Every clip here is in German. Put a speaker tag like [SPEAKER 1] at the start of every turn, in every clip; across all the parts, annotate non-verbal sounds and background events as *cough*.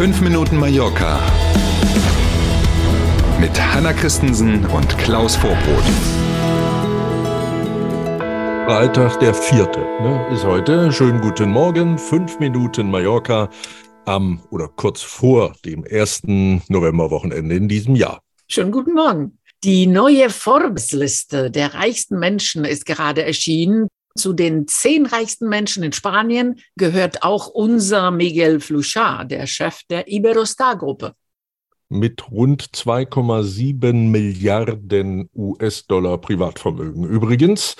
[SPEAKER 1] 5 Minuten Mallorca mit Hanna Christensen und Klaus Vorbrot.
[SPEAKER 2] Freitag der vierte ne, ist heute. Schönen guten Morgen. 5 Minuten Mallorca am oder kurz vor dem ersten Novemberwochenende in diesem Jahr.
[SPEAKER 3] Schönen guten Morgen. Die neue Forbes-Liste der reichsten Menschen ist gerade erschienen. Zu den zehn reichsten Menschen in Spanien gehört auch unser Miguel Fluchar, der Chef der Iberostar-Gruppe.
[SPEAKER 2] Mit rund 2,7 Milliarden US-Dollar Privatvermögen. Übrigens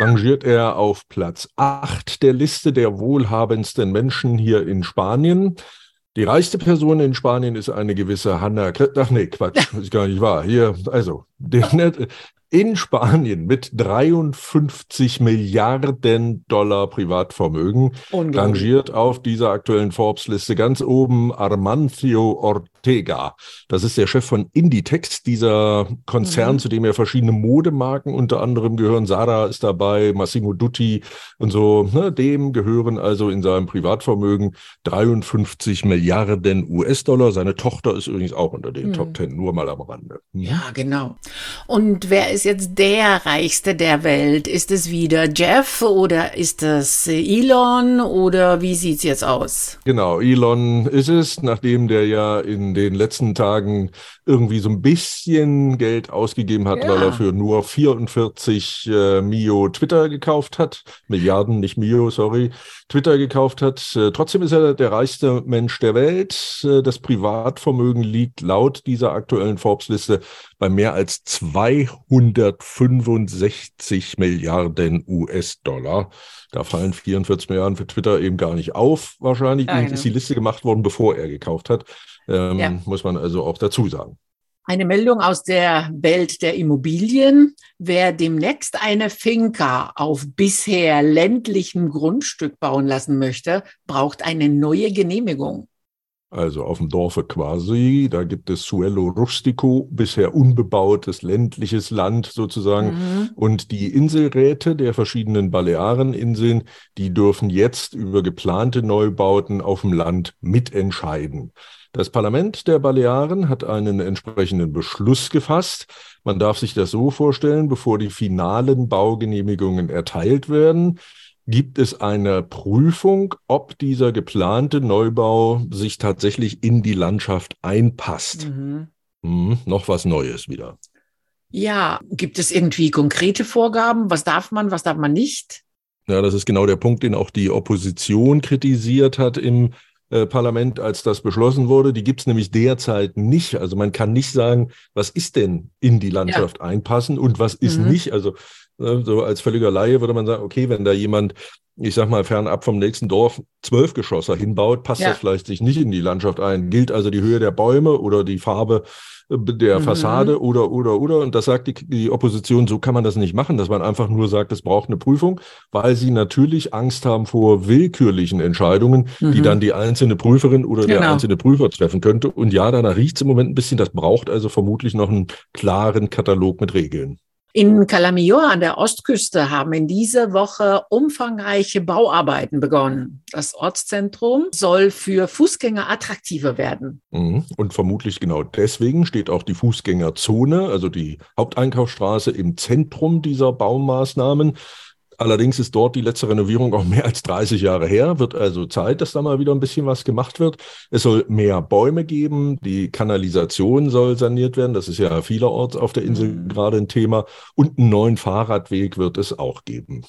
[SPEAKER 2] rangiert er auf Platz 8 der Liste der wohlhabendsten Menschen hier in Spanien. Die reichste Person in Spanien ist eine gewisse Hanna. Ach nee, Quatsch, ist gar nicht wahr. Hier, also, der, in Spanien mit 53 Milliarden Dollar Privatvermögen rangiert auf dieser aktuellen Forbes-Liste. Ganz oben Armancio Ortega. Das ist der Chef von Inditex, dieser Konzern, mhm. zu dem ja verschiedene Modemarken unter anderem gehören. Zara ist dabei, Massimo Dutti und so. Ne, dem gehören also in seinem Privatvermögen 53 Milliarden US-Dollar. Seine Tochter ist übrigens auch unter den mhm. Top Ten, nur mal am Rande.
[SPEAKER 3] Mhm. Ja, genau. Und wer ist jetzt der Reichste der Welt? Ist es wieder Jeff oder ist es Elon oder wie sieht es jetzt aus?
[SPEAKER 2] Genau, Elon ist es, nachdem der ja in den letzten Tagen irgendwie so ein bisschen Geld ausgegeben hat, ja. weil er für nur 44 äh, Mio Twitter gekauft hat. Milliarden, nicht Mio, sorry. Twitter gekauft hat. Äh, trotzdem ist er der reichste Mensch der Welt. Äh, das Privatvermögen liegt laut dieser aktuellen Forbes-Liste bei mehr als 265 Milliarden US-Dollar. Da fallen 44 Milliarden für Twitter eben gar nicht auf, wahrscheinlich. Eine. Ist die Liste gemacht worden, bevor er gekauft hat ähm, ja. muss man also auch dazu sagen.
[SPEAKER 3] Eine Meldung aus der Welt der Immobilien. Wer demnächst eine Finca auf bisher ländlichem Grundstück bauen lassen möchte, braucht eine neue Genehmigung.
[SPEAKER 2] Also auf dem Dorfe quasi, da gibt es Suelo Rustico, bisher unbebautes ländliches Land sozusagen. Mhm. Und die Inselräte der verschiedenen Baleareninseln, die dürfen jetzt über geplante Neubauten auf dem Land mitentscheiden. Das Parlament der Balearen hat einen entsprechenden Beschluss gefasst. Man darf sich das so vorstellen, bevor die finalen Baugenehmigungen erteilt werden, gibt es eine Prüfung, ob dieser geplante Neubau sich tatsächlich in die Landschaft einpasst. Mhm. Hm, noch was Neues wieder.
[SPEAKER 3] Ja, gibt es irgendwie konkrete Vorgaben? Was darf man, was darf man nicht?
[SPEAKER 2] Ja, das ist genau der Punkt, den auch die Opposition kritisiert hat im äh, Parlament, als das beschlossen wurde. Die gibt es nämlich derzeit nicht. Also man kann nicht sagen, was ist denn in die Landschaft ja. einpassen und was ist mhm. nicht. Also so als völliger Laie würde man sagen, okay, wenn da jemand, ich sag mal, fernab vom nächsten Dorf zwölf Geschosser hinbaut, passt ja. das vielleicht sich nicht in die Landschaft ein. Gilt also die Höhe der Bäume oder die Farbe der mhm. Fassade oder, oder, oder. Und das sagt die, die Opposition, so kann man das nicht machen, dass man einfach nur sagt, es braucht eine Prüfung, weil sie natürlich Angst haben vor willkürlichen Entscheidungen, mhm. die dann die einzelne Prüferin oder genau. der einzelne Prüfer treffen könnte. Und ja, danach riecht es im Moment ein bisschen, das braucht also vermutlich noch einen klaren Katalog mit Regeln.
[SPEAKER 3] In Calamior an der Ostküste haben in dieser Woche umfangreiche Bauarbeiten begonnen. Das Ortszentrum soll für Fußgänger attraktiver werden.
[SPEAKER 2] Mhm. Und vermutlich genau deswegen steht auch die Fußgängerzone, also die Haupteinkaufsstraße im Zentrum dieser Baumaßnahmen. Allerdings ist dort die letzte Renovierung auch mehr als 30 Jahre her. Wird also Zeit, dass da mal wieder ein bisschen was gemacht wird. Es soll mehr Bäume geben. Die Kanalisation soll saniert werden. Das ist ja vielerorts auf der Insel mhm. gerade ein Thema. Und einen neuen Fahrradweg wird es auch geben.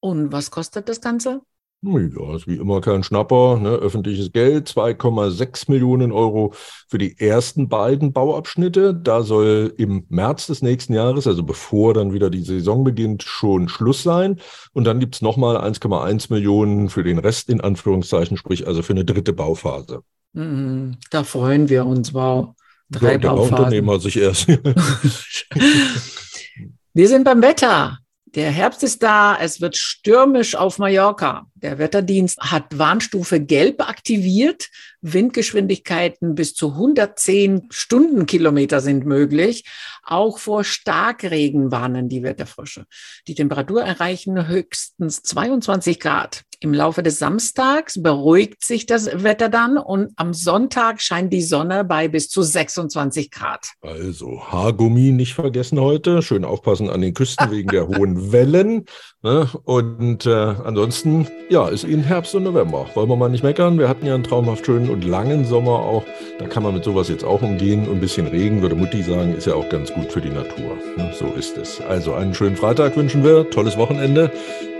[SPEAKER 3] Und was kostet das Ganze?
[SPEAKER 2] Ja, ist wie immer kein Schnapper. Ne? Öffentliches Geld, 2,6 Millionen Euro für die ersten beiden Bauabschnitte. Da soll im März des nächsten Jahres, also bevor dann wieder die Saison beginnt, schon Schluss sein. Und dann gibt's nochmal 1,1 Millionen für den Rest in Anführungszeichen, sprich also für eine dritte Bauphase.
[SPEAKER 3] Mhm, da freuen wir uns. Wow.
[SPEAKER 2] Drei ja, der Bauphasen. sich erst. *laughs* *laughs*
[SPEAKER 3] wir sind beim Wetter. Der Herbst ist da, es wird stürmisch auf Mallorca. Der Wetterdienst hat Warnstufe Gelb aktiviert. Windgeschwindigkeiten bis zu 110 Stundenkilometer sind möglich. Auch vor Starkregen warnen die Wetterfrösche. Die Temperatur erreichen höchstens 22 Grad. Im Laufe des Samstags beruhigt sich das Wetter dann und am Sonntag scheint die Sonne bei bis zu 26 Grad.
[SPEAKER 2] Also Haargummi nicht vergessen heute. Schön aufpassen an den Küsten wegen der hohen *laughs* Wellen. Ne? Und äh, ansonsten, ja, ist Ihnen Herbst und November. Wollen wir mal nicht meckern. Wir hatten ja einen traumhaft schönen und langen Sommer auch. Da kann man mit sowas jetzt auch umgehen. Und ein bisschen Regen, würde Mutti sagen, ist ja auch ganz gut für die Natur. Ne? So ist es. Also einen schönen Freitag wünschen wir. Tolles Wochenende.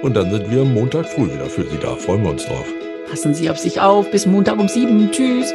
[SPEAKER 2] Und dann sind wir Montag früh wieder für Sie da. Freuen wir uns drauf.
[SPEAKER 3] Passen Sie auf sich auf. Bis Montag um sieben. Tschüss.